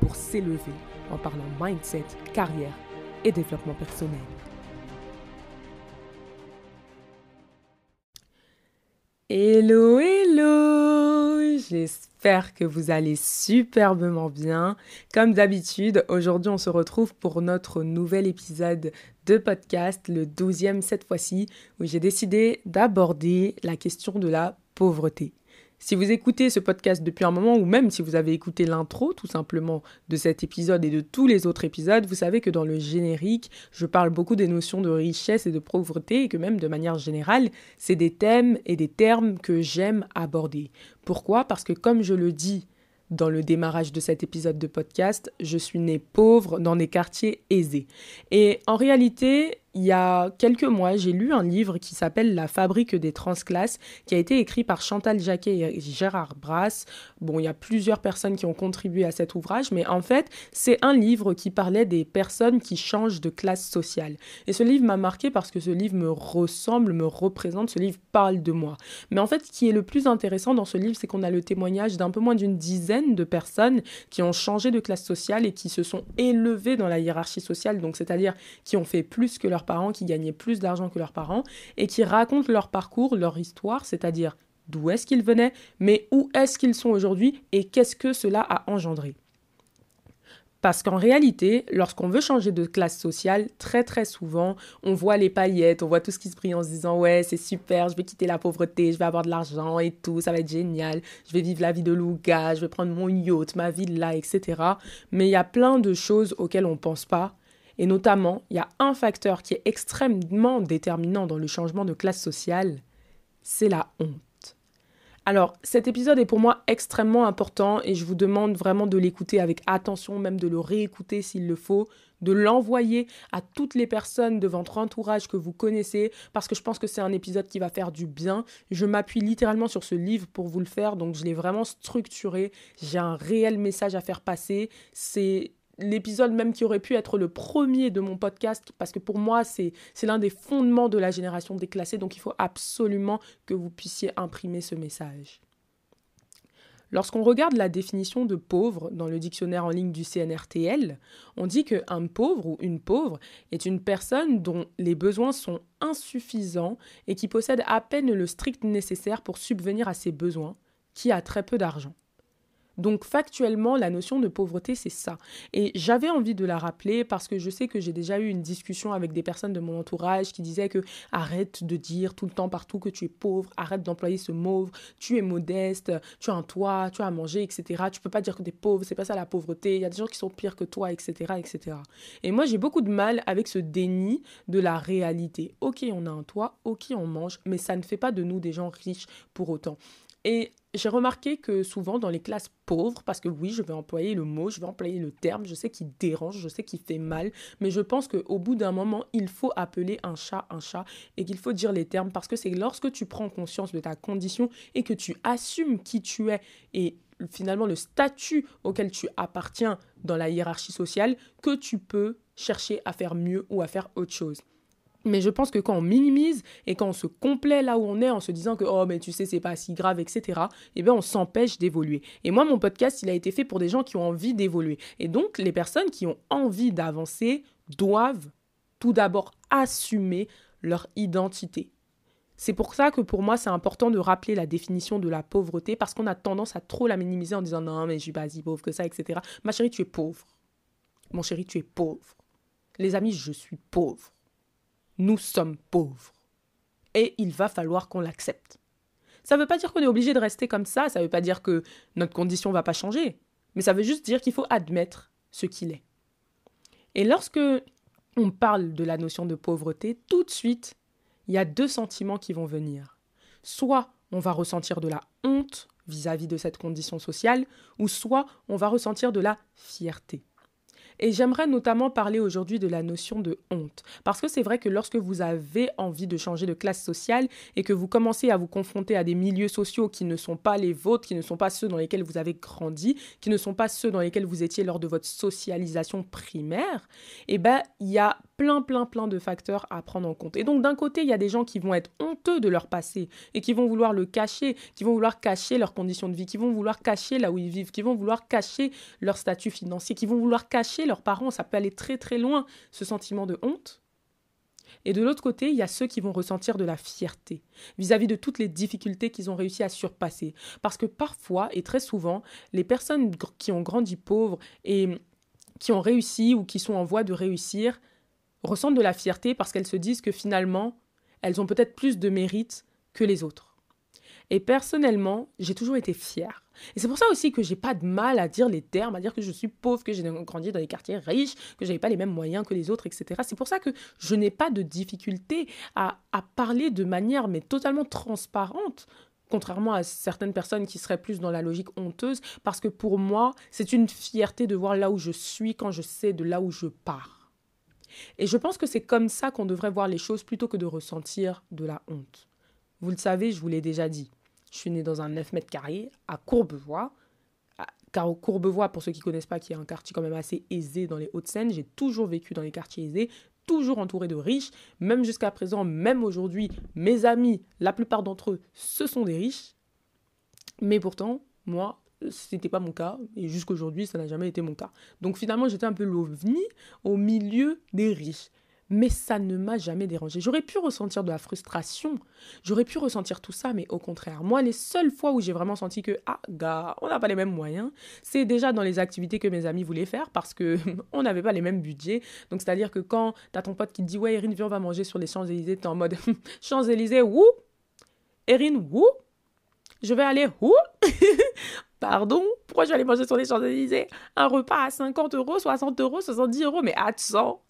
pour s'élever en parlant mindset, carrière et développement personnel. Hello, hello J'espère que vous allez superbement bien. Comme d'habitude, aujourd'hui on se retrouve pour notre nouvel épisode de podcast, le 12e cette fois-ci, où j'ai décidé d'aborder la question de la pauvreté. Si vous écoutez ce podcast depuis un moment, ou même si vous avez écouté l'intro tout simplement de cet épisode et de tous les autres épisodes, vous savez que dans le générique, je parle beaucoup des notions de richesse et de pauvreté, et que même de manière générale, c'est des thèmes et des termes que j'aime aborder. Pourquoi? Parce que comme je le dis dans le démarrage de cet épisode de podcast, je suis née pauvre dans des quartiers aisés. Et en réalité, il y a quelques mois, j'ai lu un livre qui s'appelle La fabrique des transclasses, qui a été écrit par Chantal Jacquet et Gérard Brass. Bon, il y a plusieurs personnes qui ont contribué à cet ouvrage, mais en fait, c'est un livre qui parlait des personnes qui changent de classe sociale. Et ce livre m'a marqué parce que ce livre me ressemble, me représente, ce livre parle de moi. Mais en fait, ce qui est le plus intéressant dans ce livre, c'est qu'on a le témoignage d'un peu moins d'une dizaine de personnes qui ont changé de classe sociale et qui se sont élevées dans la hiérarchie sociale, donc c'est-à-dire qui ont fait plus que leurs parents, qui gagnaient plus d'argent que leurs parents, et qui racontent leur parcours, leur histoire, c'est-à-dire d'où est-ce qu'ils venaient, mais où est-ce qu'ils sont aujourd'hui, et qu'est-ce que cela a engendré. Parce qu'en réalité, lorsqu'on veut changer de classe sociale, très très souvent, on voit les paillettes, on voit tout ce qui se brille en se disant ouais, c'est super, je vais quitter la pauvreté, je vais avoir de l'argent et tout, ça va être génial, je vais vivre la vie de Louga, je vais prendre mon yacht, ma villa, etc. Mais il y a plein de choses auxquelles on ne pense pas et notamment, il y a un facteur qui est extrêmement déterminant dans le changement de classe sociale, c'est la honte. Alors, cet épisode est pour moi extrêmement important et je vous demande vraiment de l'écouter avec attention, même de le réécouter s'il le faut, de l'envoyer à toutes les personnes de votre entourage que vous connaissez, parce que je pense que c'est un épisode qui va faire du bien. Je m'appuie littéralement sur ce livre pour vous le faire, donc je l'ai vraiment structuré. J'ai un réel message à faire passer. C'est l'épisode même qui aurait pu être le premier de mon podcast, parce que pour moi, c'est l'un des fondements de la génération déclassée, donc il faut absolument que vous puissiez imprimer ce message. Lorsqu'on regarde la définition de pauvre dans le dictionnaire en ligne du CNRTL, on dit qu'un pauvre ou une pauvre est une personne dont les besoins sont insuffisants et qui possède à peine le strict nécessaire pour subvenir à ses besoins, qui a très peu d'argent. Donc factuellement, la notion de pauvreté, c'est ça. Et j'avais envie de la rappeler parce que je sais que j'ai déjà eu une discussion avec des personnes de mon entourage qui disaient que arrête de dire tout le temps partout que tu es pauvre, arrête d'employer ce mot, tu es modeste, tu as un toit, tu as à manger, etc. Tu peux pas dire que tu es pauvre, c'est pas ça la pauvreté, il y a des gens qui sont pires que toi, etc. etc. Et moi, j'ai beaucoup de mal avec ce déni de la réalité. Ok, on a un toit, ok, on mange, mais ça ne fait pas de nous des gens riches pour autant. Et j'ai remarqué que souvent dans les classes pauvres, parce que oui, je vais employer le mot, je vais employer le terme, je sais qu'il dérange, je sais qu'il fait mal, mais je pense qu'au bout d'un moment, il faut appeler un chat un chat et qu'il faut dire les termes parce que c'est lorsque tu prends conscience de ta condition et que tu assumes qui tu es et finalement le statut auquel tu appartiens dans la hiérarchie sociale que tu peux chercher à faire mieux ou à faire autre chose. Mais je pense que quand on minimise et quand on se complaît là où on est en se disant que oh mais tu sais c'est pas si grave etc. Eh bien on s'empêche d'évoluer. Et moi mon podcast il a été fait pour des gens qui ont envie d'évoluer. Et donc les personnes qui ont envie d'avancer doivent tout d'abord assumer leur identité. C'est pour ça que pour moi c'est important de rappeler la définition de la pauvreté parce qu'on a tendance à trop la minimiser en disant non mais je suis pas si pauvre que ça etc. Ma chérie tu es pauvre. Mon chéri tu es pauvre. Les amis je suis pauvre nous sommes pauvres. Et il va falloir qu'on l'accepte. Ça ne veut pas dire qu'on est obligé de rester comme ça, ça ne veut pas dire que notre condition ne va pas changer, mais ça veut juste dire qu'il faut admettre ce qu'il est. Et lorsque on parle de la notion de pauvreté, tout de suite, il y a deux sentiments qui vont venir. Soit on va ressentir de la honte vis-à-vis -vis de cette condition sociale, ou soit on va ressentir de la fierté. Et j'aimerais notamment parler aujourd'hui de la notion de honte. Parce que c'est vrai que lorsque vous avez envie de changer de classe sociale et que vous commencez à vous confronter à des milieux sociaux qui ne sont pas les vôtres, qui ne sont pas ceux dans lesquels vous avez grandi, qui ne sont pas ceux dans lesquels vous étiez lors de votre socialisation primaire, eh ben, il y a plein, plein, plein de facteurs à prendre en compte. Et donc, d'un côté, il y a des gens qui vont être honteux de leur passé et qui vont vouloir le cacher, qui vont vouloir cacher leurs conditions de vie, qui vont vouloir cacher là où ils vivent, qui vont vouloir cacher leur statut financier, qui vont vouloir cacher leurs parents. Ça peut aller très très loin, ce sentiment de honte. Et de l'autre côté, il y a ceux qui vont ressentir de la fierté vis-à-vis de toutes les difficultés qu'ils ont réussi à surpasser. Parce que parfois, et très souvent, les personnes qui ont grandi pauvres et qui ont réussi ou qui sont en voie de réussir ressentent de la fierté parce qu'elles se disent que finalement, elles ont peut-être plus de mérite que les autres. Et personnellement, j'ai toujours été fière. Et c'est pour ça aussi que j'ai pas de mal à dire les termes, à dire que je suis pauvre, que j'ai grandi dans des quartiers riches, que j'avais pas les mêmes moyens que les autres, etc. C'est pour ça que je n'ai pas de difficulté à, parler de manière mais totalement transparente contrairement à certaines personnes qui seraient plus dans la logique honteuse, parce que pour moi, c'est une fierté de voir là où je suis quand je sais de là où je pars. Et je pense que c'est comme ça qu'on devrait voir les choses plutôt que de ressentir de la honte. Vous le savez, je vous l'ai déjà dit. Je suis née dans un 9 mètres carrés à Courbevoie. Car Courbevoie, pour ceux qui ne connaissent pas, qui est un quartier quand même assez aisé dans les Hauts-de-Seine, j'ai toujours vécu dans les quartiers aisés, toujours entouré de riches. Même jusqu'à présent, même aujourd'hui, mes amis, la plupart d'entre eux, ce sont des riches. Mais pourtant, moi, ce n'était pas mon cas. Et jusqu'aujourd'hui, ça n'a jamais été mon cas. Donc finalement, j'étais un peu l'ovni au milieu des riches mais ça ne m'a jamais dérangé. J'aurais pu ressentir de la frustration, j'aurais pu ressentir tout ça, mais au contraire, moi, les seules fois où j'ai vraiment senti que, ah, gars, on n'a pas les mêmes moyens, c'est déjà dans les activités que mes amis voulaient faire parce que on n'avait pas les mêmes budgets. Donc, c'est-à-dire que quand t'as ton pote qui te dit, ouais, Erin, viens, on va manger sur les Champs-Élysées, t'es en mode, Champs-Élysées, où? Erin, où? Je vais aller où? Pardon? Pourquoi je vais aller manger sur les Champs-Élysées? Un repas à 50 euros, 60 euros, 70 euros, mais attends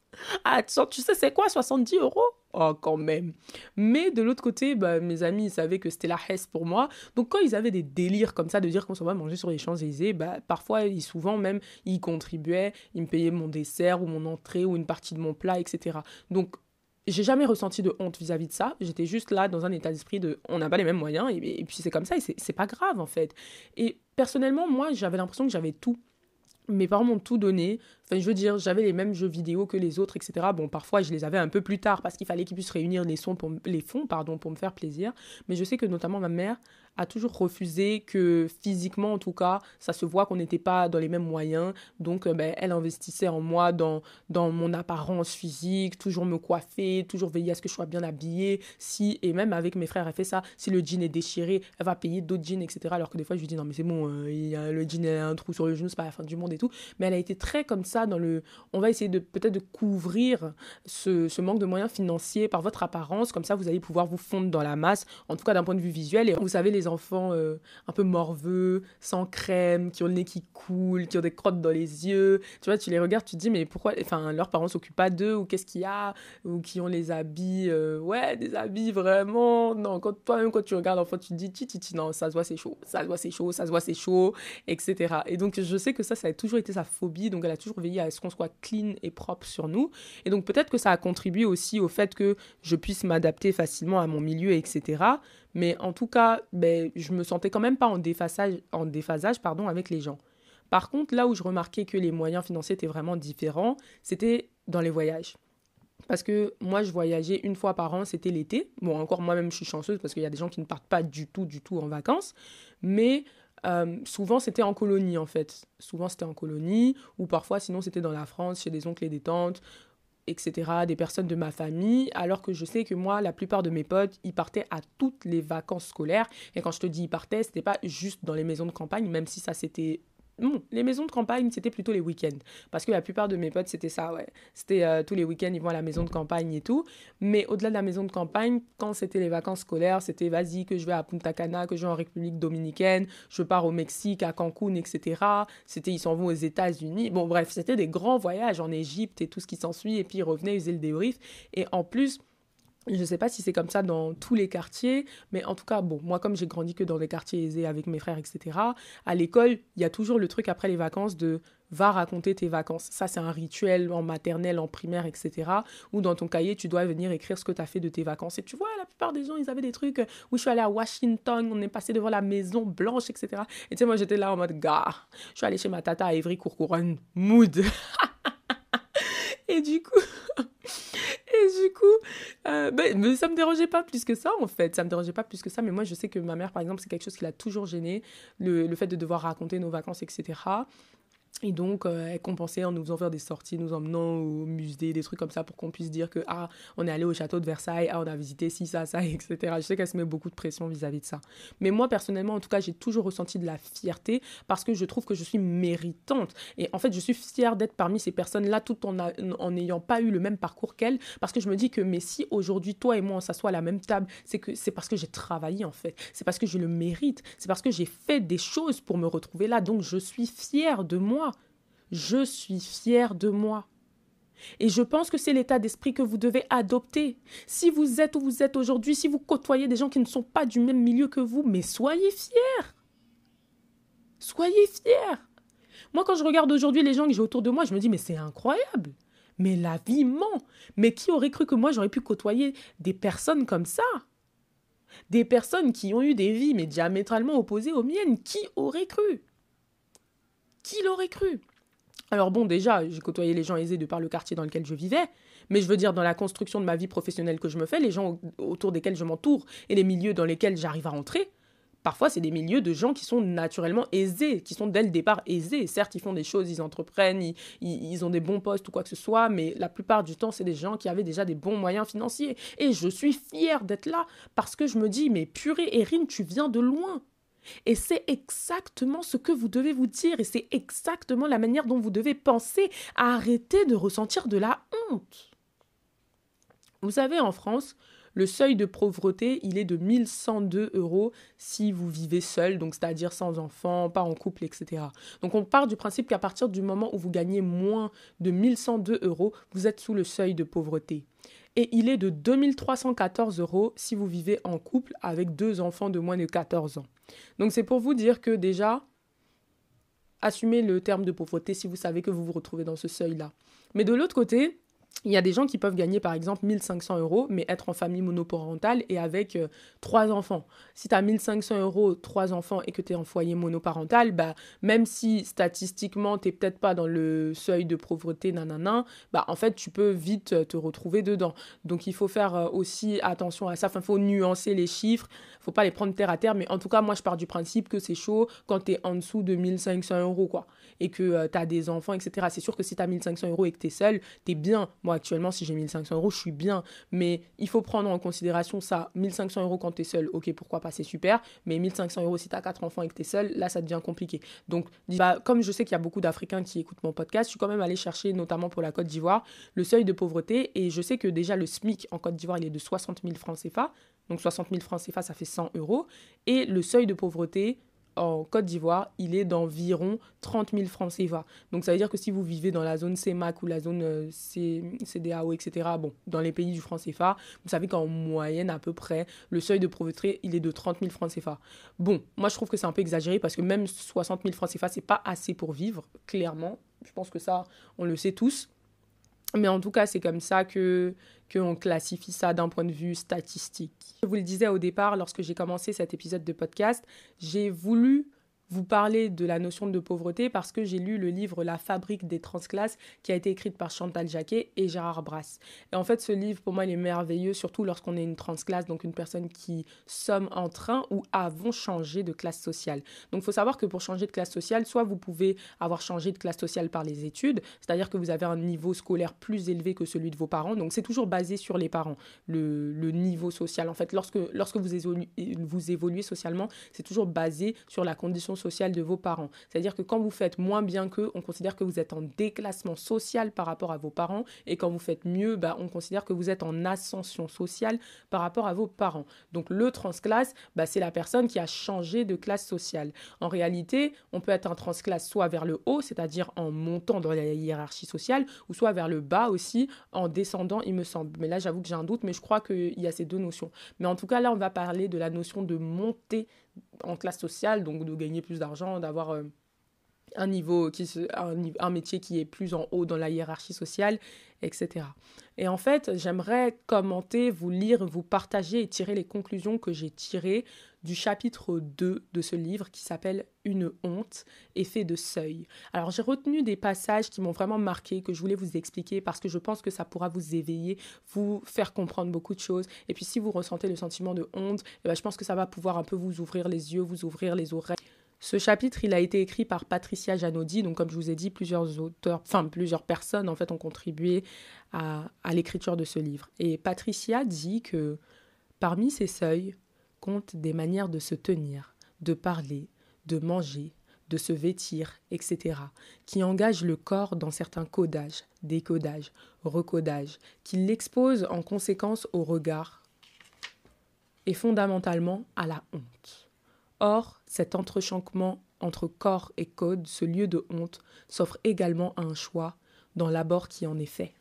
Attends, tu sais, c'est quoi 70 euros? Oh, quand même. Mais de l'autre côté, bah, mes amis, ils savaient que c'était la hesse pour moi. Donc, quand ils avaient des délires comme ça de dire qu'on s'en va manger sur les Champs-Élysées, bah, parfois, ils, souvent même, ils contribuaient, ils me payaient mon dessert ou mon entrée ou une partie de mon plat, etc. Donc, j'ai jamais ressenti de honte vis-à-vis de ça. J'étais juste là dans un état d'esprit de on n'a pas les mêmes moyens et, et puis c'est comme ça et c'est pas grave en fait. Et personnellement, moi, j'avais l'impression que j'avais tout mes parents m'ont tout donné. Enfin, je veux dire, j'avais les mêmes jeux vidéo que les autres, etc. Bon, parfois, je les avais un peu plus tard parce qu'il fallait qu'ils puissent réunir les, sons pour, les fonds pardon, pour me faire plaisir. Mais je sais que notamment ma mère a toujours refusé que physiquement, en tout cas, ça se voit qu'on n'était pas dans les mêmes moyens. Donc, euh, ben, elle investissait en moi, dans, dans mon apparence physique, toujours me coiffer, toujours veiller à ce que je sois bien habillée. Si, et même avec mes frères, elle fait ça. Si le jean est déchiré, elle va payer d'autres jeans, etc. Alors que des fois, je lui dis, non, mais c'est bon, euh, il y a, le jean a un trou sur le genou, c'est pas la fin du monde et tout. Mais elle a été très comme ça dans le. On va essayer de peut-être de couvrir ce, ce manque de moyens financiers par votre apparence. Comme ça, vous allez pouvoir vous fondre dans la masse, en tout cas d'un point de vue visuel. Et vous savez, les enfants euh, un peu morveux, sans crème, qui ont le nez qui coule, qui ont des crottes dans les yeux. Tu vois, tu les regardes, tu te dis, mais pourquoi enfin, leurs parents s'occupent pas d'eux ou qu'est-ce qu'il y a Ou qui ont les habits, euh, ouais, des habits vraiment. Non, quand toi-même, quand tu regardes l'enfant, tu te dis, titi, non, ça se voit, c'est chaud, ça se voit, c'est chaud, ça se voit, c'est chaud, etc. Et donc, je sais que ça, ça a toujours été sa phobie, donc elle a toujours veillé à ce qu'on soit clean et propre sur nous. Et donc, peut-être que ça a contribué aussi au fait que je puisse m'adapter facilement à mon milieu, etc. Mais en tout cas, ben, je me sentais quand même pas en déphasage, en déphasage pardon, avec les gens. Par contre, là où je remarquais que les moyens financiers étaient vraiment différents, c'était dans les voyages. Parce que moi, je voyageais une fois par an, c'était l'été. Bon, encore moi-même, je suis chanceuse parce qu'il y a des gens qui ne partent pas du tout, du tout en vacances. Mais euh, souvent, c'était en colonie, en fait. Souvent, c'était en colonie, ou parfois, sinon, c'était dans la France, chez des oncles et des tantes, etc., des personnes de ma famille, alors que je sais que moi, la plupart de mes potes, ils partaient à toutes les vacances scolaires. Et quand je te dis ils partaient, c'était pas juste dans les maisons de campagne, même si ça c'était non, les maisons de campagne, c'était plutôt les week-ends. Parce que la plupart de mes potes, c'était ça, ouais. C'était euh, tous les week-ends, ils vont à la maison de campagne et tout. Mais au-delà de la maison de campagne, quand c'était les vacances scolaires, c'était vas-y, que je vais à Punta Cana, que je vais en République dominicaine, je pars au Mexique, à Cancun, etc. C'était, ils s'en vont aux États-Unis. Bon, bref, c'était des grands voyages en Égypte et tout ce qui s'ensuit. Et puis ils revenaient, ils faisaient le débrief. Et en plus, je ne sais pas si c'est comme ça dans tous les quartiers, mais en tout cas, bon, moi, comme j'ai grandi que dans des quartiers aisés avec mes frères, etc., à l'école, il y a toujours le truc après les vacances de va raconter tes vacances. Ça, c'est un rituel en maternelle, en primaire, etc. Ou dans ton cahier, tu dois venir écrire ce que tu as fait de tes vacances. Et tu vois, la plupart des gens, ils avaient des trucs où je suis allée à Washington, on est passé devant la Maison Blanche, etc. Et tu sais, moi, j'étais là en mode, gars, je suis allée chez ma tata à Évry Courcouronne, mood. et du coup, et du coup, euh, ben, mais ça me dérangeait pas plus que ça, en fait. Ça me dérangeait pas plus que ça. Mais moi, je sais que ma mère, par exemple, c'est quelque chose qui l'a toujours gêné, le, le fait de devoir raconter nos vacances, etc. Et donc, euh, elle compensait en nous faisant faire des sorties, nous emmenant au musée, des trucs comme ça, pour qu'on puisse dire que, ah, on est allé au château de Versailles, ah, on a visité ci, ça, ça, etc. Je sais qu'elle se met beaucoup de pression vis-à-vis de ça. Mais moi, personnellement, en tout cas, j'ai toujours ressenti de la fierté parce que je trouve que je suis méritante. Et en fait, je suis fière d'être parmi ces personnes-là tout en n'ayant pas eu le même parcours qu'elle. Parce que je me dis que, mais si aujourd'hui, toi et moi, on s'assoit à la même table, c'est que c'est parce que j'ai travaillé, en fait. C'est parce que je le mérite. C'est parce que j'ai fait des choses pour me retrouver là. Donc, je suis fière de moi je suis fière de moi. Et je pense que c'est l'état d'esprit que vous devez adopter. Si vous êtes où vous êtes aujourd'hui, si vous côtoyez des gens qui ne sont pas du même milieu que vous, mais soyez fiers. Soyez fiers. Moi, quand je regarde aujourd'hui les gens que j'ai autour de moi, je me dis, mais c'est incroyable. Mais la vie ment. Mais qui aurait cru que moi, j'aurais pu côtoyer des personnes comme ça? Des personnes qui ont eu des vies, mais diamétralement opposées aux miennes. Qui aurait cru? Qui l'aurait cru? Alors bon, déjà, j'ai côtoyé les gens aisés de par le quartier dans lequel je vivais, mais je veux dire, dans la construction de ma vie professionnelle que je me fais, les gens autour desquels je m'entoure et les milieux dans lesquels j'arrive à rentrer, parfois c'est des milieux de gens qui sont naturellement aisés, qui sont dès le départ aisés. Certes, ils font des choses, ils entreprennent, ils, ils ont des bons postes ou quoi que ce soit, mais la plupart du temps, c'est des gens qui avaient déjà des bons moyens financiers. Et je suis fière d'être là parce que je me dis, mais purée, Erin, tu viens de loin. Et c'est exactement ce que vous devez vous dire et c'est exactement la manière dont vous devez penser à arrêter de ressentir de la honte. Vous savez, en France, le seuil de pauvreté, il est de 1102 euros si vous vivez seul, donc c'est-à-dire sans enfant, pas en couple, etc. Donc on part du principe qu'à partir du moment où vous gagnez moins de 1102 euros, vous êtes sous le seuil de pauvreté et il est de 2314 euros si vous vivez en couple avec deux enfants de moins de 14 ans. Donc c'est pour vous dire que déjà, assumez le terme de pauvreté si vous savez que vous vous retrouvez dans ce seuil-là. Mais de l'autre côté, il y a des gens qui peuvent gagner par exemple 1500 euros, mais être en famille monoparentale et avec euh, trois enfants. Si tu as 1500 euros, trois enfants et que tu es en foyer monoparental, bah, même si statistiquement tu peut-être pas dans le seuil de pauvreté, nanana, bah, en fait tu peux vite euh, te retrouver dedans. Donc il faut faire euh, aussi attention à ça, il faut nuancer les chiffres, faut pas les prendre terre à terre, mais en tout cas moi je pars du principe que c'est chaud quand tu es en dessous de 1500 euros quoi, et que tu as des enfants, etc. C'est sûr que si tu as 1500 euros et que tu es seul, tu es bien moi, actuellement, si j'ai 1500 euros, je suis bien. Mais il faut prendre en considération ça. 1500 euros quand tu es seul, ok, pourquoi pas, c'est super. Mais 1500 euros si tu as quatre enfants et que tu seul, là, ça devient compliqué. Donc, bah, comme je sais qu'il y a beaucoup d'Africains qui écoutent mon podcast, je suis quand même allée chercher, notamment pour la Côte d'Ivoire, le seuil de pauvreté. Et je sais que déjà, le SMIC en Côte d'Ivoire, il est de 60 000 francs CFA. Donc 60 000 francs CFA, ça fait 100 euros. Et le seuil de pauvreté, en Côte d'Ivoire, il est d'environ 30 000 francs CFA. Donc ça veut dire que si vous vivez dans la zone CEMAC ou la zone euh, CDAO, etc., bon, dans les pays du franc CFA, vous savez qu'en moyenne, à peu près, le seuil de pauvreté, il est de 30 000 francs CFA. Bon, moi je trouve que c'est un peu exagéré parce que même 60 000 francs CFA, c'est pas assez pour vivre, clairement. Je pense que ça, on le sait tous. Mais en tout cas, c'est comme ça que qu'on classifie ça d'un point de vue statistique. Je vous le disais au départ, lorsque j'ai commencé cet épisode de podcast, j'ai voulu vous parler de la notion de pauvreté parce que j'ai lu le livre La fabrique des transclasses qui a été écrite par Chantal Jacquet et Gérard Brass. Et en fait, ce livre, pour moi, il est merveilleux, surtout lorsqu'on est une transclasse, donc une personne qui sommes en train ou avons changé de classe sociale. Donc, il faut savoir que pour changer de classe sociale, soit vous pouvez avoir changé de classe sociale par les études, c'est-à-dire que vous avez un niveau scolaire plus élevé que celui de vos parents. Donc, c'est toujours basé sur les parents, le, niveau social. En fait, lorsque, lorsque vous, évoluez, vous évoluez socialement, c'est toujours basé sur la condition social de vos parents. C'est-à-dire que quand vous faites moins bien qu'eux, on considère que vous êtes en déclassement social par rapport à vos parents. Et quand vous faites mieux, bah, on considère que vous êtes en ascension sociale par rapport à vos parents. Donc le transclasse, bah, c'est la personne qui a changé de classe sociale. En réalité, on peut être un transclasse soit vers le haut, c'est-à-dire en montant dans la hiérarchie sociale, ou soit vers le bas aussi, en descendant, il me semble. Mais là, j'avoue que j'ai un doute, mais je crois qu'il y a ces deux notions. Mais en tout cas, là, on va parler de la notion de monter en classe sociale, donc de gagner plus d'argent, d'avoir euh, un niveau qui un, métier qui est plus en haut dans la hiérarchie sociale, etc. Et en fait, j'aimerais commenter, vous lire, vous partager et tirer les conclusions que j'ai tirées du chapitre 2 de ce livre qui s'appelle Une honte, effet de seuil. Alors j'ai retenu des passages qui m'ont vraiment marqué, que je voulais vous expliquer parce que je pense que ça pourra vous éveiller, vous faire comprendre beaucoup de choses. Et puis si vous ressentez le sentiment de honte, eh ben, je pense que ça va pouvoir un peu vous ouvrir les yeux, vous ouvrir les oreilles. Ce chapitre, il a été écrit par Patricia Janodi, donc comme je vous ai dit, plusieurs auteurs, enfin plusieurs personnes en fait ont contribué à, à l'écriture de ce livre. Et Patricia dit que parmi ces seuils comptent des manières de se tenir, de parler, de manger, de se vêtir, etc., qui engagent le corps dans certains codages, décodages, recodages, qui l'exposent en conséquence au regard et fondamentalement à la honte. Or, cet entrechancement entre corps et code, ce lieu de honte, s'offre également à un choix dans l'abord qui en est fait.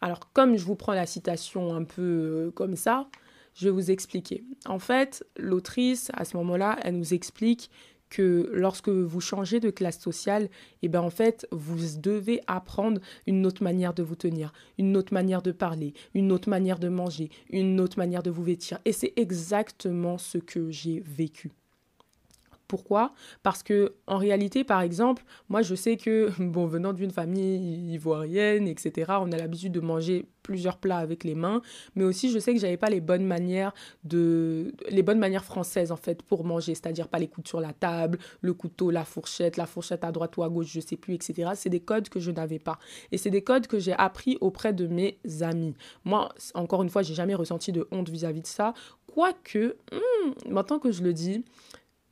Alors, comme je vous prends la citation un peu euh, comme ça, je vais vous expliquer. En fait, l'autrice, à ce moment-là, elle nous explique que lorsque vous changez de classe sociale, et eh ben en fait, vous devez apprendre une autre manière de vous tenir, une autre manière de parler, une autre manière de manger, une autre manière de vous vêtir. Et c'est exactement ce que j'ai vécu. Pourquoi Parce que en réalité, par exemple, moi je sais que, bon, venant d'une famille ivoirienne, etc., on a l'habitude de manger plusieurs plats avec les mains, mais aussi je sais que j'avais pas les bonnes manières de les bonnes manières françaises en fait pour manger, c'est-à-dire pas les coudes sur la table, le couteau, la fourchette, la fourchette à droite ou à gauche, je sais plus, etc. C'est des codes que je n'avais pas et c'est des codes que j'ai appris auprès de mes amis. Moi, encore une fois, j'ai jamais ressenti de honte vis-à-vis de ça, quoique hmm, maintenant que je le dis,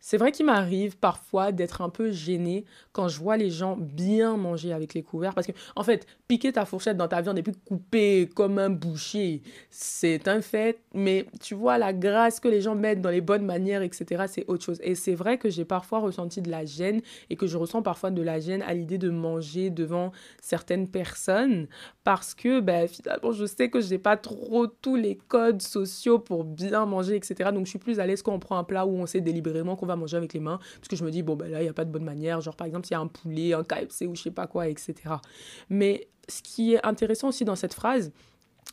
c'est vrai qu'il m'arrive parfois d'être un peu gênée quand je vois les gens bien manger avec les couverts. Parce que, en fait, piquer ta fourchette dans ta viande et puis couper comme un boucher, c'est un fait. Mais tu vois, la grâce que les gens mettent dans les bonnes manières, etc., c'est autre chose. Et c'est vrai que j'ai parfois ressenti de la gêne et que je ressens parfois de la gêne à l'idée de manger devant certaines personnes. Parce que, ben, finalement, je sais que je n'ai pas trop tous les codes sociaux pour bien manger, etc. Donc, je suis plus à l'aise quand on prend un plat où on sait délibérément qu'on va manger avec les mains, parce que je me dis, bon, ben là, il n'y a pas de bonne manière, genre par exemple, s'il y a un poulet, un KFC ou je sais pas quoi, etc. Mais ce qui est intéressant aussi dans cette phrase,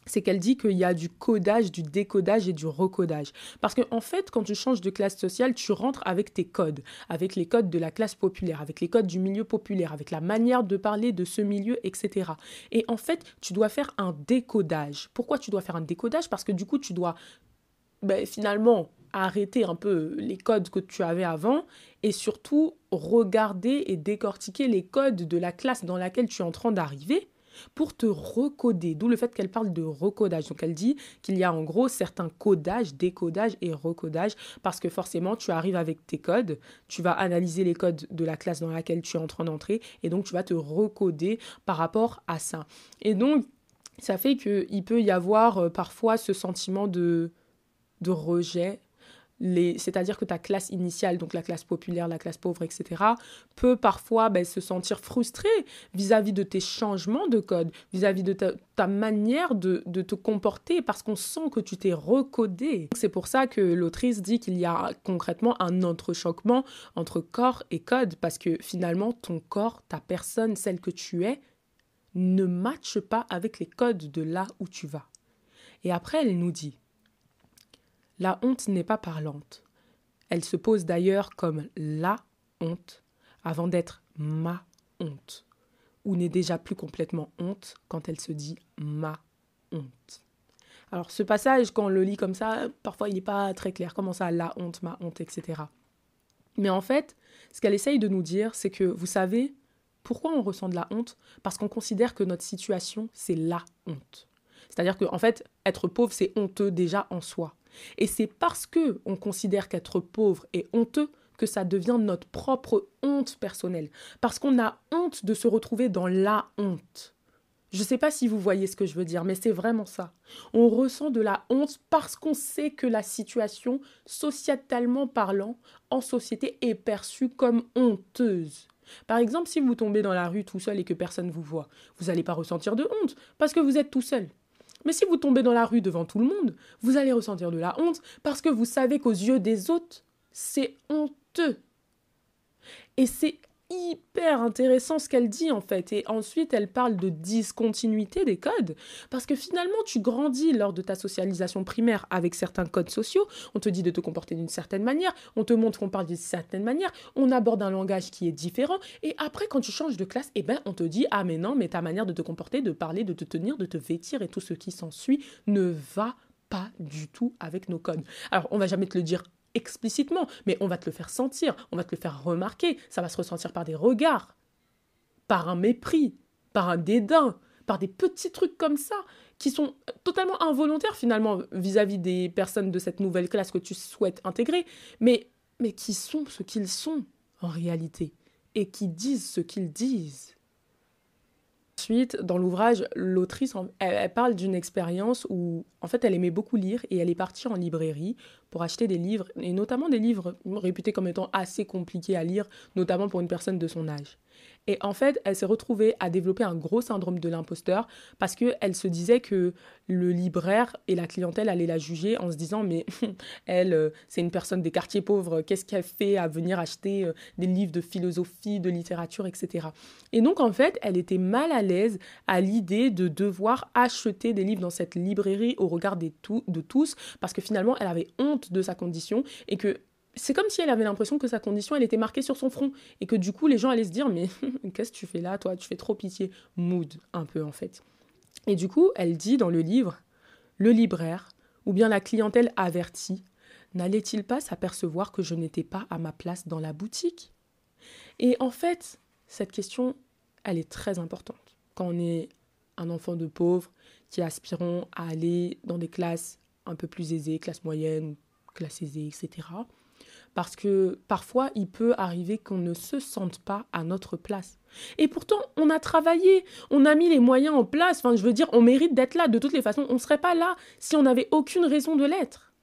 c'est qu'elle dit qu'il y a du codage, du décodage et du recodage. Parce qu'en en fait, quand tu changes de classe sociale, tu rentres avec tes codes, avec les codes de la classe populaire, avec les codes du milieu populaire, avec la manière de parler de ce milieu, etc. Et en fait, tu dois faire un décodage. Pourquoi tu dois faire un décodage? Parce que du coup, tu dois ben, finalement arrêter un peu les codes que tu avais avant et surtout regarder et décortiquer les codes de la classe dans laquelle tu es en train d'arriver pour te recoder. D'où le fait qu'elle parle de recodage. Donc elle dit qu'il y a en gros certains codages, décodage et recodage parce que forcément tu arrives avec tes codes, tu vas analyser les codes de la classe dans laquelle tu es en train d'entrer et donc tu vas te recoder par rapport à ça. Et donc ça fait qu'il peut y avoir euh, parfois ce sentiment de, de rejet c'est-à-dire que ta classe initiale, donc la classe populaire, la classe pauvre, etc., peut parfois ben, se sentir frustrée vis-à-vis de tes changements de code, vis-à-vis de ta, manière de, te comporter, parce qu'on sent que tu t'es recodé. C'est pour ça que l'autrice dit qu'il y a concrètement un entrechoquement entre corps et code, parce que finalement, ton corps, ta personne, celle que tu es, ne matche pas avec les codes de là où tu vas. Et après, elle nous dit, la honte n'est pas parlante. Elle se pose d'ailleurs comme la honte avant d'être ma honte, ou n'est déjà plus complètement honte quand elle se dit ma honte. Alors ce passage, quand on le lit comme ça, parfois il n'est pas très clair. Comment ça, la honte, ma honte, etc. Mais en fait, ce qu'elle essaye de nous dire, c'est que, vous savez, pourquoi on ressent de la honte? Parce qu'on considère que notre situation, c'est la honte. C'est-à-dire qu'en en fait, être pauvre, c'est honteux déjà en soi. Et c'est parce que on considère qu'être pauvre est honteux que ça devient notre propre honte personnelle. Parce qu'on a honte de se retrouver dans la honte. Je ne sais pas si vous voyez ce que je veux dire, mais c'est vraiment ça. On ressent de la honte parce qu'on sait que la situation, sociétalement parlant, en société, est perçue comme honteuse. Par exemple, si vous tombez dans la rue tout seul et que personne ne vous voit, vous n'allez pas ressentir de honte parce que vous êtes tout seul. Mais si vous tombez dans la rue devant tout le monde, vous allez ressentir de la honte parce que vous savez qu'aux yeux des autres, c'est honteux. Et c'est hyper intéressant ce qu'elle dit en fait. Et ensuite, elle parle de discontinuité des codes. Parce que finalement, tu grandis lors de ta socialisation primaire avec certains codes sociaux. On te dit de te comporter d'une certaine manière. On te montre qu'on parle d'une certaine manière. On aborde un langage qui est différent. Et après, quand tu changes de classe, eh ben, on te dit Ah, mais non, mais ta manière de te comporter, de parler, de te tenir, de te vêtir et tout ce qui s'ensuit ne va pas du tout avec nos codes. Alors, on va jamais te le dire explicitement, mais on va te le faire sentir, on va te le faire remarquer, ça va se ressentir par des regards, par un mépris, par un dédain, par des petits trucs comme ça, qui sont totalement involontaires finalement vis-à-vis des personnes de cette nouvelle classe que tu souhaites intégrer, mais, mais qui sont ce qu'ils sont en réalité, et qui disent ce qu'ils disent. Ensuite, dans l'ouvrage, l'autrice, elle, parle d'une expérience où, en fait, elle aimait beaucoup lire et elle est partie en librairie pour acheter des livres, et notamment des livres réputés comme étant assez compliqués à lire, notamment pour une personne de son âge. Et en fait, elle s'est retrouvée à développer un gros syndrome de l'imposteur parce qu'elle se disait que le libraire et la clientèle allaient la juger en se disant mais elle, euh, c'est une personne des quartiers pauvres, qu'est-ce qu'elle fait à venir acheter euh, des livres de philosophie, de littérature, etc. Et donc en fait, elle était mal à l'aise à l'idée de devoir acheter des livres dans cette librairie au regard des de tous parce que finalement, elle avait honte de sa condition et que c'est comme si elle avait l'impression que sa condition, elle était marquée sur son front. Et que du coup, les gens allaient se dire, mais qu'est-ce que tu fais là, toi? Tu fais trop pitié. Mood, un peu en fait. Et du coup, elle dit dans le livre, le libraire, ou bien la clientèle avertie, n'allait-il pas s'apercevoir que je n'étais pas à ma place dans la boutique? Et en fait, cette question, elle est très importante. Quand on est un enfant de pauvre qui aspirons à aller dans des classes un peu plus aisées, classe moyenne, classe aisée, etc parce que parfois il peut arriver qu'on ne se sente pas à notre place. Et pourtant, on a travaillé, on a mis les moyens en place, enfin je veux dire, on mérite d'être là, de toutes les façons, on ne serait pas là si on n'avait aucune raison de l'être.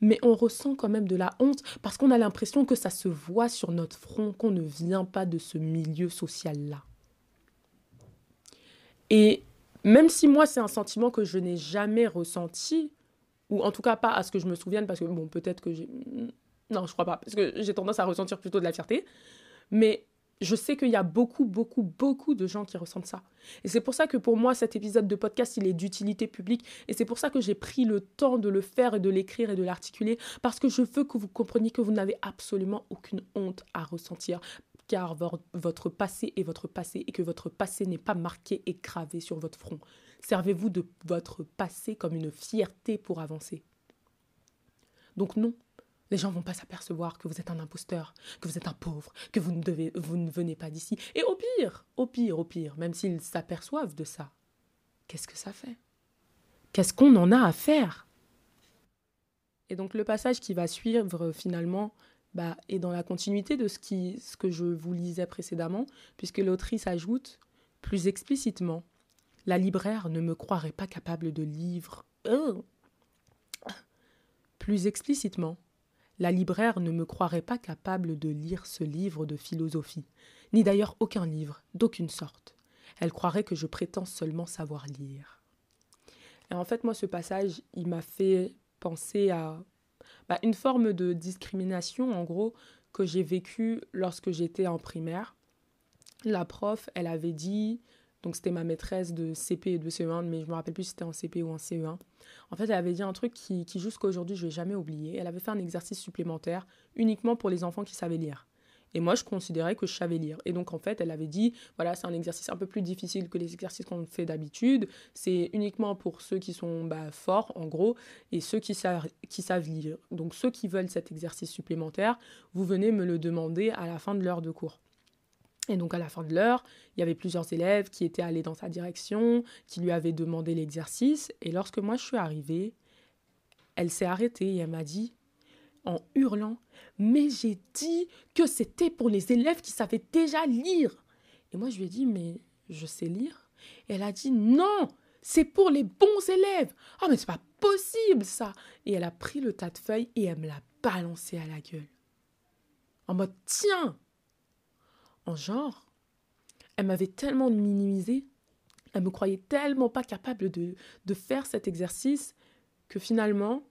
Mais on ressent quand même de la honte parce qu'on a l'impression que ça se voit sur notre front, qu'on ne vient pas de ce milieu social-là. Et même si moi c'est un sentiment que je n'ai jamais ressenti, ou en tout cas pas à ce que je me souvienne, parce que bon, peut-être que j'ai non, je crois pas, parce que j'ai tendance à ressentir plutôt de la fierté. Mais je sais qu'il y a beaucoup, beaucoup, beaucoup de gens qui ressentent ça. Et c'est pour ça que pour moi, cet épisode de podcast, il est d'utilité publique. Et c'est pour ça que j'ai pris le temps de le faire et de l'écrire et de l'articuler. Parce que je veux que vous compreniez que vous n'avez absolument aucune honte à ressentir. Car votre passé est votre passé et que votre passé n'est pas marqué et gravé sur votre front. Servez-vous de votre passé comme une fierté pour avancer. Donc non, les gens vont pas s'apercevoir que vous êtes un imposteur, que vous êtes un pauvre, que vous ne, venez pas d'ici. Et au pire, au pire, au pire, même s'ils s'aperçoivent de ça, qu'est-ce que ça fait? Qu'est-ce qu'on en a à faire? Et donc le passage qui va suivre finalement bah, est dans la continuité de ce, que je vous lisais précédemment, puisque l'autrice ajoute plus explicitement, la libraire ne me croirait pas capable de livre. Oh plus explicitement, la libraire ne me croirait pas capable de lire ce livre de philosophie, ni d'ailleurs aucun livre, d'aucune sorte. Elle croirait que je prétends seulement savoir lire. Et en fait, moi, ce passage, il m'a fait penser à bah, une forme de discrimination, en gros, que j'ai vécue lorsque j'étais en primaire. La prof, elle avait dit donc c'était ma maîtresse de CP et de CE1, mais je me rappelle plus si c'était en CP ou en CE1. En fait, elle avait dit un truc qui, qui jusqu'à aujourd'hui, je vais jamais oublier. Elle avait fait un exercice supplémentaire uniquement pour les enfants qui savaient lire. Et moi, je considérais que je savais lire. Et donc, en fait, elle avait dit, voilà, c'est un exercice un peu plus difficile que les exercices qu'on fait d'habitude. C'est uniquement pour ceux qui sont bah, forts, en gros, et ceux qui qui savent lire. Donc, ceux qui veulent cet exercice supplémentaire, vous venez me le demander à la fin de l'heure de cours. Et donc à la fin de l'heure, il y avait plusieurs élèves qui étaient allés dans sa direction, qui lui avaient demandé l'exercice. Et lorsque moi je suis arrivée, elle s'est arrêtée et elle m'a dit, en hurlant, mais j'ai dit que c'était pour les élèves qui savaient déjà lire. Et moi je lui ai dit, mais je sais lire. Elle a dit, non, c'est pour les bons élèves. Ah, mais c'est pas possible ça. Et elle a pris le tas de feuilles et elle me l'a balancé à la gueule. En mode, tiens, en genre, elle m'avait tellement minimisée, elle me croyait tellement pas capable de, de faire cet exercice que finalement,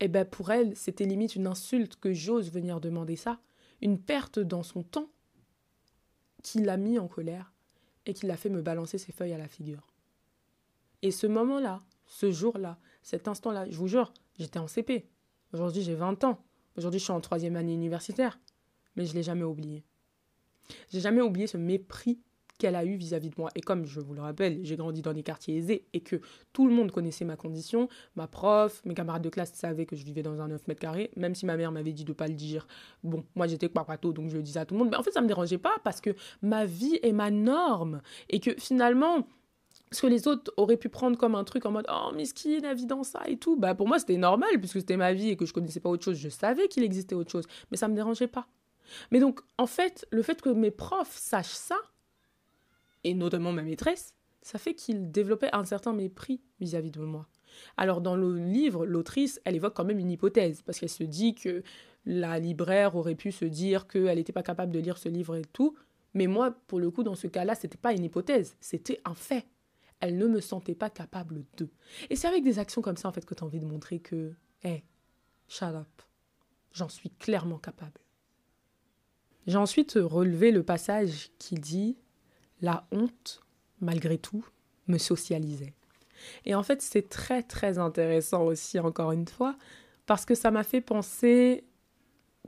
eh ben pour elle, c'était limite une insulte que j'ose venir demander ça. une perte dans son temps qui l'a mis en colère et qui l'a fait me balancer ses feuilles à la figure. Et ce moment-là, ce jour-là, cet instant-là, je vous jure, j'étais en CP. Aujourd'hui, j'ai 20 ans. Aujourd'hui, je suis en troisième année universitaire. Mais je ne l'ai jamais oublié. J'ai jamais oublié ce mépris qu'elle a eu vis-à-vis de moi. Et comme je vous le rappelle, j'ai grandi dans des quartiers aisés et que tout le monde connaissait ma condition, ma prof, mes camarades de classe savaient que je vivais dans un 9 mètres carrés, même si ma mère m'avait dit de ne pas le dire. Bon, moi j'étais papato, donc je le disais à tout le monde. Mais en fait, ça ne me dérangeait pas parce que ma vie est ma norme. Et que finalement, ce que les autres auraient pu prendre comme un truc en mode oh miskin la vie dans ça et tout bah pour moi c'était normal puisque c'était ma vie et que je connaissais pas autre chose je savais qu'il existait autre chose mais ça me dérangeait pas mais donc en fait le fait que mes profs sachent ça et notamment ma maîtresse, ça fait qu'il développait un certain mépris vis-à-vis de moi. Alors dans le livre, l'autrice, elle évoque quand même une hypothèse, parce qu'elle se dit que la libraire aurait pu se dire qu'elle n'était pas capable de lire ce livre et tout, mais moi, pour le coup, dans ce cas-là, c'était pas une hypothèse, c'était un fait. Elle ne me sentait pas capable de. Et c'est avec des actions comme ça, en fait, que tu as envie de montrer que, hé, shut up, j'en suis clairement capable. J'ai ensuite relevé le passage qui dit la honte, malgré tout, me socialisait. Et en fait, c'est très très intéressant aussi, encore une fois, parce que ça m'a fait penser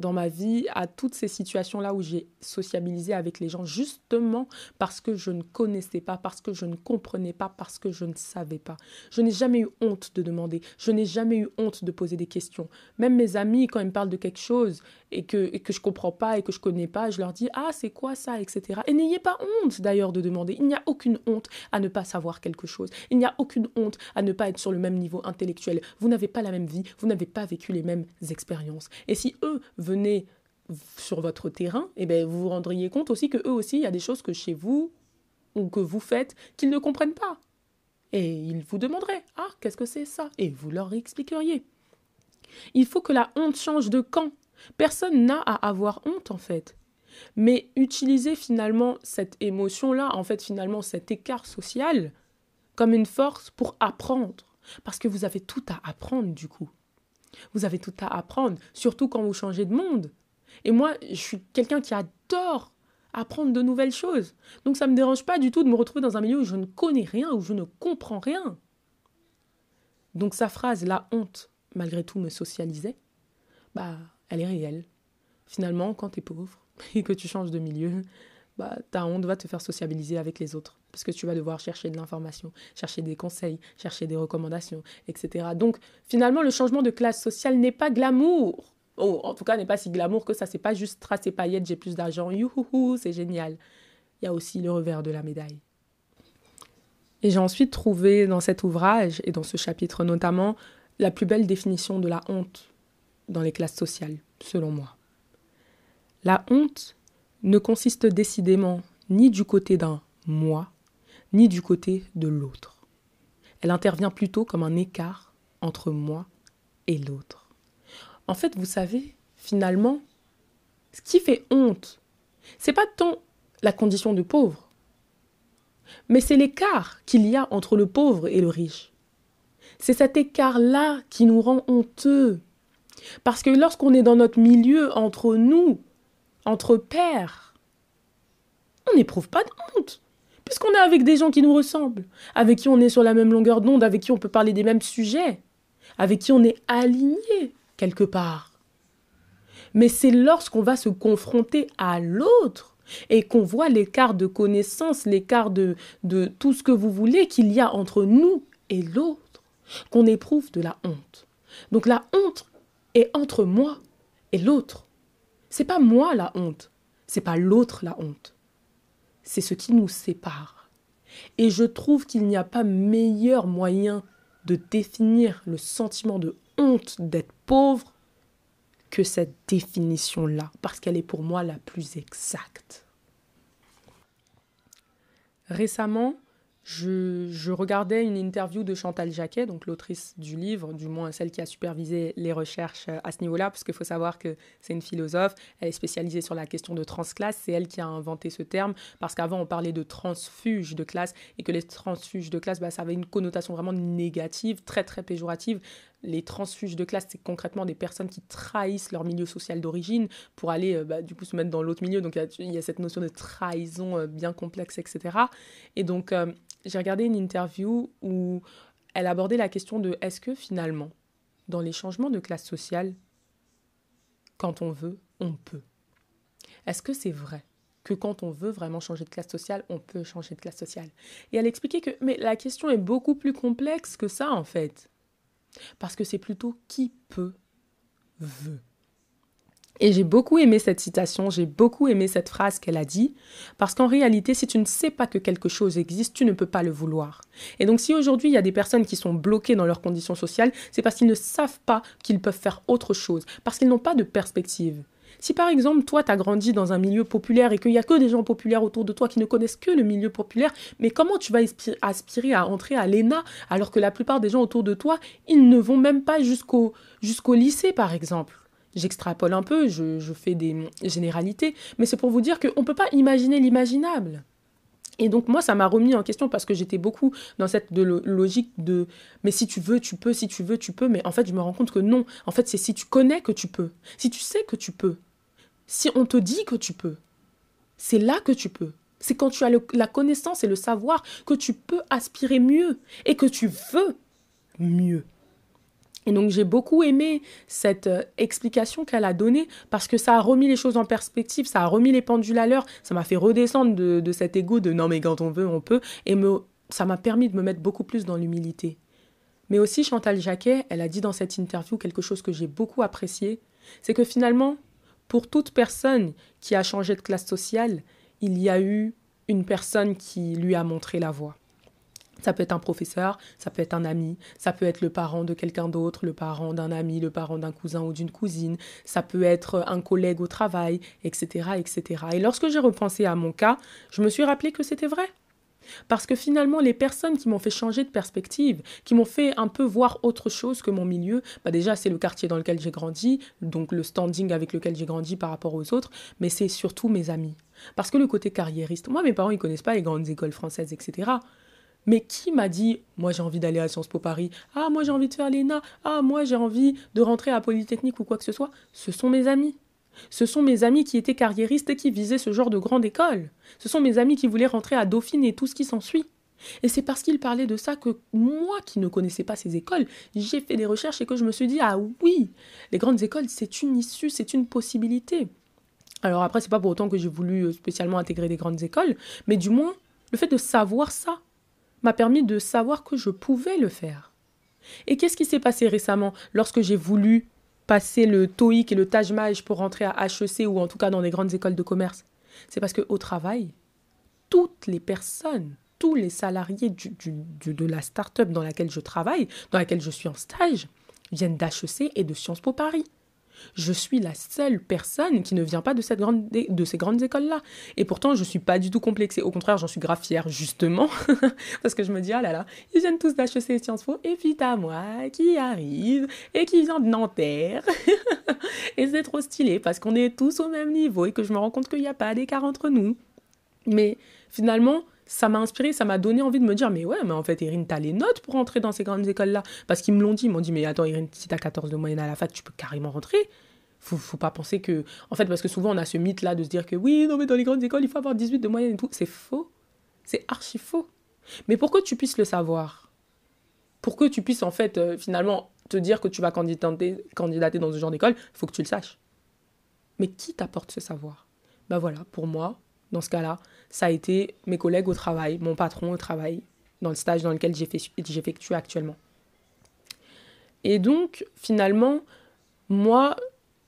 dans ma vie à toutes ces situations-là où j'ai sociabilisé avec les gens justement parce que je ne connaissais pas, parce que je ne comprenais pas, parce que je ne savais pas. Je n'ai jamais eu honte de demander, je n'ai jamais eu honte de poser des questions. Même mes amis, quand ils me parlent de quelque chose et que, que je comprends pas et que je connais pas, je leur dis Ah, c'est quoi ça, etc. Et n'ayez pas honte d'ailleurs de demander. Il n'y a aucune honte à ne pas savoir quelque chose. Il n'y a aucune honte à ne pas être sur le même niveau intellectuel. Vous n'avez pas la même vie, vous n'avez pas vécu les mêmes expériences. Et si eux venez sur votre terrain, eh bien, vous vous rendriez compte aussi que eux aussi, il y a des choses que chez vous ou que vous faites qu'ils ne comprennent pas. Et ils vous demanderaient Ah, qu'est-ce que c'est ça? Et vous leur expliqueriez. Il faut que la honte change de camp. Personne n'a à avoir honte en fait. Mais utiliser finalement cette émotion-là, en fait finalement cet écart social, comme une force pour apprendre. Parce que vous avez tout à apprendre du coup. Vous avez tout à apprendre, surtout quand vous changez de monde. Et moi, je suis quelqu'un qui adore apprendre de nouvelles choses. Donc ça ne me dérange pas du tout de me retrouver dans un milieu où je ne connais rien, où je ne comprends rien. Donc sa phrase, la honte, malgré tout, me socialisait, bah, elle est réelle. Finalement, quand tu es pauvre et que tu changes de milieu, bah, ta honte va te faire sociabiliser avec les autres. Parce que tu vas devoir chercher de l'information, chercher des conseils, chercher des recommandations, etc. Donc, finalement, le changement de classe sociale n'est pas glamour. Oh, en tout cas, n'est pas si glamour que ça. C'est pas juste tracer paillettes, j'ai plus d'argent, youhouhou, c'est génial. Il y a aussi le revers de la médaille. Et j'ai ensuite trouvé dans cet ouvrage, et dans ce chapitre notamment, la plus belle définition de la honte dans les classes sociales, selon moi. La honte ne consiste décidément ni du côté d'un moi, ni du côté de l'autre. Elle intervient plutôt comme un écart entre moi et l'autre. En fait, vous savez, finalement, ce qui fait honte, c'est pas tant la condition de pauvre, mais c'est l'écart qu'il y a entre le pauvre et le riche. C'est cet écart-là qui nous rend honteux. Parce que lorsqu'on est dans notre milieu entre nous, entre pères, on n'éprouve pas de honte. Puisqu'on est avec des gens qui nous ressemblent, avec qui on est sur la même longueur d'onde, avec qui on peut parler des mêmes sujets, avec qui on est aligné quelque part. Mais c'est lorsqu'on va se confronter à l'autre et qu'on voit l'écart de connaissance, l'écart de, de tout ce que vous voulez qu'il y a entre nous et l'autre, qu'on éprouve de la honte. Donc la honte est entre moi et l'autre. C'est pas moi la honte, c'est pas l'autre la honte. C'est ce qui nous sépare. Et je trouve qu'il n'y a pas meilleur moyen de définir le sentiment de honte d'être pauvre que cette définition-là, parce qu'elle est pour moi la plus exacte. Récemment, je, regardais une interview de Chantal Jacquet, donc l'autrice du livre, du moins celle qui a supervisé les recherches euh, à ce niveau-là, parce qu'il faut savoir que c'est une philosophe, elle est spécialisée sur la question de transclasse, c'est elle qui a inventé ce terme, parce qu'avant on parlait de transfuge de classe, et que les transfuges de classe, bah, ça avait une connotation vraiment négative, très très péjorative, les transfuges de classe, c'est concrètement des personnes qui trahissent leur milieu social d'origine pour aller euh, bah, du coup se mettre dans l'autre milieu. Donc il y, a cette notion de trahison euh, bien complexe, etc. Et donc euh, j'ai regardé une interview où elle abordait la question de est-ce que finalement, dans les changements de classe sociale, quand on veut, on peut? Est-ce que c'est vrai que quand on veut vraiment changer de classe sociale, on peut changer de classe sociale? Et elle expliquait que mais la question est beaucoup plus complexe que ça en fait. Parce que c'est plutôt qui peut, veut. Et j'ai beaucoup aimé cette citation, j'ai beaucoup aimé cette phrase qu'elle a dit, parce qu'en réalité, si tu ne sais pas que quelque chose existe, tu ne peux pas le vouloir. Et donc si aujourd'hui il y a des personnes qui sont bloquées dans leurs conditions sociales, c'est parce qu'ils ne savent pas qu'ils peuvent faire autre chose, parce qu'ils n'ont pas de perspective. Si par exemple, toi, tu as grandi dans un milieu populaire et qu'il n'y a que des gens populaires autour de toi qui ne connaissent que le milieu populaire, mais comment tu vas aspirer à entrer à l'ENA alors que la plupart des gens autour de toi, ils ne vont même pas jusqu'au lycée, par exemple? J'extrapole un peu, je, fais des généralités, mais c'est pour vous dire qu'on ne peut pas imaginer l'imaginable. Et donc moi, ça m'a remis en question parce que j'étais beaucoup dans cette logique de mais si tu veux, tu peux, si tu veux, tu peux. Mais en fait, je me rends compte que non. En fait, c'est si tu connais que tu peux. Si tu sais que tu peux. Si on te dit que tu peux, c'est là que tu peux. C'est quand tu as la connaissance et le savoir que tu peux aspirer mieux et que tu veux mieux. Et donc j'ai beaucoup aimé cette euh, explication qu'elle a donnée parce que ça a remis les choses en perspective, ça a remis les pendules à l'heure, ça m'a fait redescendre de, cet ego de non mais quand on veut on peut et me, ça m'a permis de me mettre beaucoup plus dans l'humilité. Mais aussi Chantal Jacquet, elle a dit dans cette interview quelque chose que j'ai beaucoup apprécié, c'est que finalement pour toute personne qui a changé de classe sociale, il y a eu une personne qui lui a montré la voie. Ça peut être un professeur, ça peut être un ami, ça peut être le parent de quelqu'un d'autre, le parent d'un ami, le parent d'un cousin ou d'une cousine, ça peut être un collègue au travail, etc., etc. Et lorsque j'ai repensé à mon cas, je me suis rappelé que c'était vrai. Parce que finalement, les personnes qui m'ont fait changer de perspective, qui m'ont fait un peu voir autre chose que mon milieu, bah déjà c'est le quartier dans lequel j'ai grandi, donc le standing avec lequel j'ai grandi par rapport aux autres, mais c'est surtout mes amis. Parce que le côté carriériste, moi mes parents ils connaissent pas les grandes écoles françaises, etc. Mais qui m'a dit, moi j'ai envie d'aller à Sciences Po Paris, ah moi j'ai envie de faire l'ENA, ah moi j'ai envie de rentrer à Polytechnique ou quoi que ce soit Ce sont mes amis. Ce sont mes amis qui étaient carriéristes et qui visaient ce genre de grande école. Ce sont mes amis qui voulaient rentrer à Dauphine et tout ce qui s'ensuit. Et c'est parce qu'ils parlaient de ça que moi, qui ne connaissais pas ces écoles, j'ai fait des recherches et que je me suis dit, ah oui, les grandes écoles, c'est une issue, c'est une possibilité. Alors après, c'est pas pour autant que j'ai voulu euh, spécialement intégrer des grandes écoles, mais du moins, le fait de savoir ça m'a permis de savoir que je pouvais le faire. Et qu'est-ce qui s'est passé récemment lorsque j'ai voulu passer le TOEIC et le Taj pour rentrer à HEC ou en tout cas dans des grandes écoles de commerce C'est parce qu'au travail, toutes les personnes, tous les salariés de la start-up dans laquelle je travaille, dans laquelle je suis en stage, viennent d'HEC et de Sciences Po Paris. Je suis la seule personne qui ne vient pas de, cette grande, de ces grandes écoles-là. Et pourtant, je ne suis pas du tout complexée. Au contraire, j'en suis grave fière, justement. parce que je me dis, ah là là, ils viennent tous d'HEC et Sciences Po. Et puis t'as moi qui arrive et qui vient de Nanterre. et c'est trop stylé parce qu'on est tous au même niveau et que je me rends compte qu'il n'y a pas d'écart entre nous. Mais finalement, ça m'a inspiré, ça m'a donné envie de me dire, mais ouais, mais en fait, Erin, t'as les notes pour entrer dans ces grandes écoles-là. Parce qu'ils me l'ont dit, ils m'ont dit, mais attends, Erin, si t'as 14 de moyenne à la fac, tu peux carrément rentrer. Faut, faut pas penser que. En fait, parce que souvent, on a ce mythe-là de se dire que oui, non, mais dans les grandes écoles, il faut avoir 18 de moyenne et tout. C'est faux. C'est archi faux. Mais pour que tu puisses le savoir, pour que tu puisses, en fait, euh, finalement, te dire que tu vas candidater, candidater dans ce genre d'école, il faut que tu le saches. Mais qui t'apporte ce savoir? Ben voilà, pour moi, dans ce cas-là, ça a été mes collègues au travail, mon patron au travail, dans le stage dans lequel j'effectue actuellement. Et donc, finalement, moi,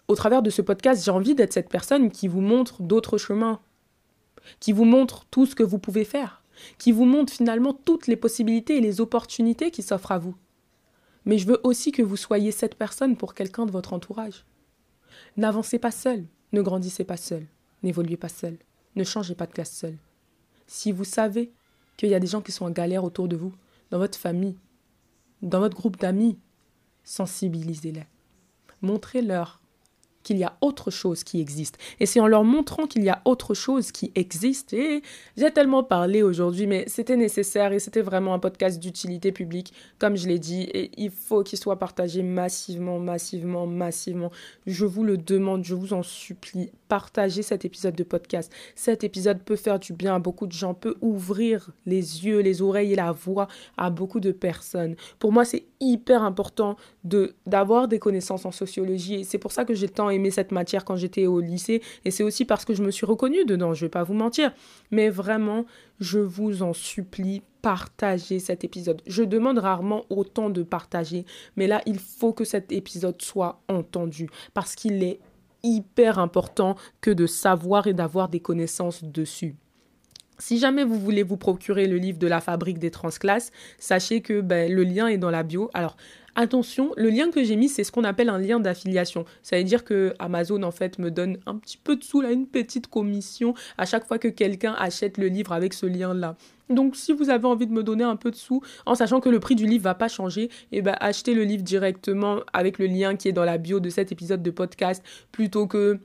au travers de ce podcast, j'ai envie d'être cette personne qui vous montre d'autres chemins, qui vous montre tout ce que vous pouvez faire, qui vous montre finalement toutes les possibilités et les opportunités qui s'offrent à vous. Mais je veux aussi que vous soyez cette personne pour quelqu'un de votre entourage. N'avancez pas seul, ne grandissez pas seul, n'évoluez pas seul. Ne changez pas de classe seul. Si vous savez qu'il y a des gens qui sont en galère autour de vous, dans votre famille, dans votre groupe d'amis, sensibilisez-les. Montrez-leur qu'il y a autre chose qui existe. Et c'est en leur montrant qu'il y a autre chose qui existe. Et j'ai tellement parlé aujourd'hui, mais c'était nécessaire et c'était vraiment un podcast d'utilité publique, comme je l'ai dit. Et il faut qu'il soit partagé massivement, massivement, massivement. Je vous le demande, je vous en supplie. Partagez cet épisode de podcast. Cet épisode peut faire du bien à beaucoup de gens, peut ouvrir les yeux, les oreilles et la voix à beaucoup de personnes. Pour moi, c'est hyper important de d'avoir des connaissances en sociologie et c'est pour ça que j'ai tant aimé cette matière quand j'étais au lycée et c'est aussi parce que je me suis reconnue dedans, je vais pas vous mentir. Mais vraiment, je vous en supplie, partagez cet épisode. Je demande rarement autant de partager, mais là, il faut que cet épisode soit entendu parce qu'il est hyper important que de savoir et d'avoir des connaissances dessus. Si jamais vous voulez vous procurer le livre de la fabrique des transclasses, sachez que ben, le lien est dans la bio. Alors, Attention, le lien que j'ai mis, c'est ce qu'on appelle un lien d'affiliation. Ça veut dire que Amazon, en fait, me donne un petit peu de sous, là, une petite commission à chaque fois que quelqu'un achète le livre avec ce lien-là. Donc, si vous avez envie de me donner un peu de sous, en sachant que le prix du livre va pas changer, eh ben, achetez le livre directement avec le lien qui est dans la bio de cet épisode de podcast plutôt que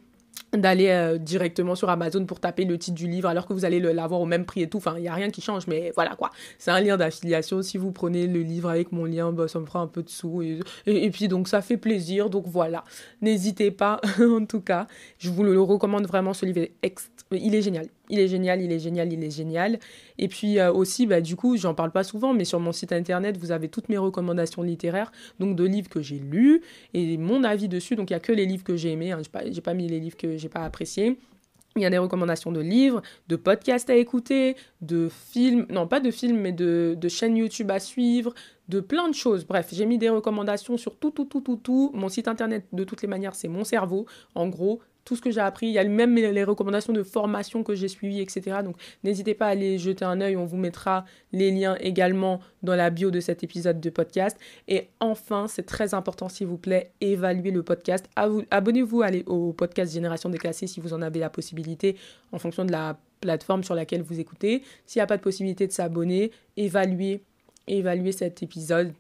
d'aller euh, directement sur Amazon pour taper le titre du livre alors que vous allez l'avoir au même prix et tout. Enfin, il n'y a rien qui change, mais voilà quoi. C'est un lien d'affiliation. Si vous prenez le livre avec mon lien, bah, ça me fera un peu de sous. Et, puis donc ça fait plaisir. Donc voilà. N'hésitez pas, en tout cas. Je vous le recommande vraiment. Ce livre il est génial. Il est génial, il est génial, il est génial. Et puis euh, aussi, bah, du coup, j'en parle pas souvent, mais sur mon site internet, vous avez toutes mes recommandations littéraires, donc de livres que j'ai lus et mon avis dessus. Donc il n'y a que les livres que j'ai aimés, hein. j'ai pas, mis les livres que j'ai pas appréciés. Il y a des recommandations de livres, de podcasts à écouter, de films, non pas de films, mais de, de chaînes YouTube à suivre, de plein de choses. Bref, j'ai mis des recommandations sur tout, tout, tout, tout, tout. Mon site internet, de toutes les manières, c'est mon cerveau. En gros, tout ce que j'ai appris. Il y a même les recommandations de formation que j'ai suivies, etc. Donc n'hésitez pas à aller jeter un œil. On vous mettra les liens également dans la bio de cet épisode de podcast. Et enfin, c'est très important, s'il vous plaît, évaluez le podcast. Abonnez-vous au podcast Génération déclassée si vous en avez la possibilité en fonction de la plateforme sur laquelle vous écoutez. S'il n'y a pas de possibilité de s'abonner, évaluez, évaluez cet épisode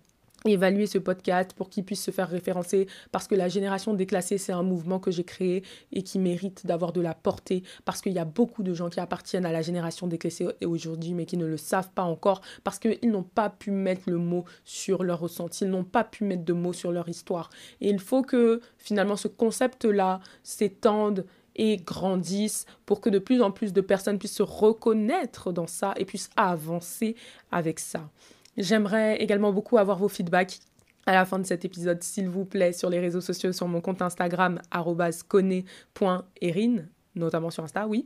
évaluer ce podcast pour qu'il puisse se faire référencer parce que la génération déclassée c'est un mouvement que j'ai créé et qui mérite d'avoir de la portée parce qu'il y a beaucoup de gens qui appartiennent à la génération déclassée aujourd'hui mais qui ne le savent pas encore parce qu'ils n'ont pas pu mettre le mot sur leur ressenti, ils n'ont pas pu mettre de mots sur leur histoire et il faut que finalement ce concept là s'étende et grandisse pour que de plus en plus de personnes puissent se reconnaître dans ça et puissent avancer avec ça. J'aimerais également beaucoup avoir vos feedbacks à la fin de cet épisode, s'il vous plaît, sur les réseaux sociaux, sur mon compte Instagram, @cone.erin, notamment sur Insta, oui.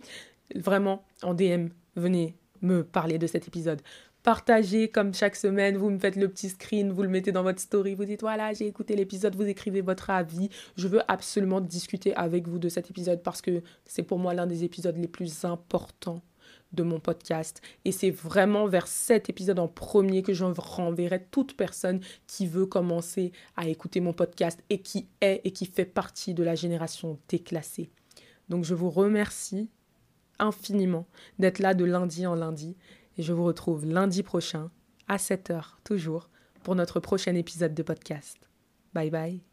Vraiment, en DM, venez me parler de cet épisode. Partagez comme chaque semaine, vous me faites le petit screen, vous le mettez dans votre story, vous dites voilà, j'ai écouté l'épisode, vous écrivez votre avis. Je veux absolument discuter avec vous de cet épisode parce que c'est pour moi l'un des épisodes les plus importants de mon podcast. Et c'est vraiment vers cet épisode en premier que je renverrai toute personne qui veut commencer à écouter mon podcast et qui est et qui fait partie de la génération déclassée. Donc je vous remercie infiniment d'être là de lundi en lundi et je vous retrouve lundi prochain à 7h toujours pour notre prochain épisode de podcast. Bye bye.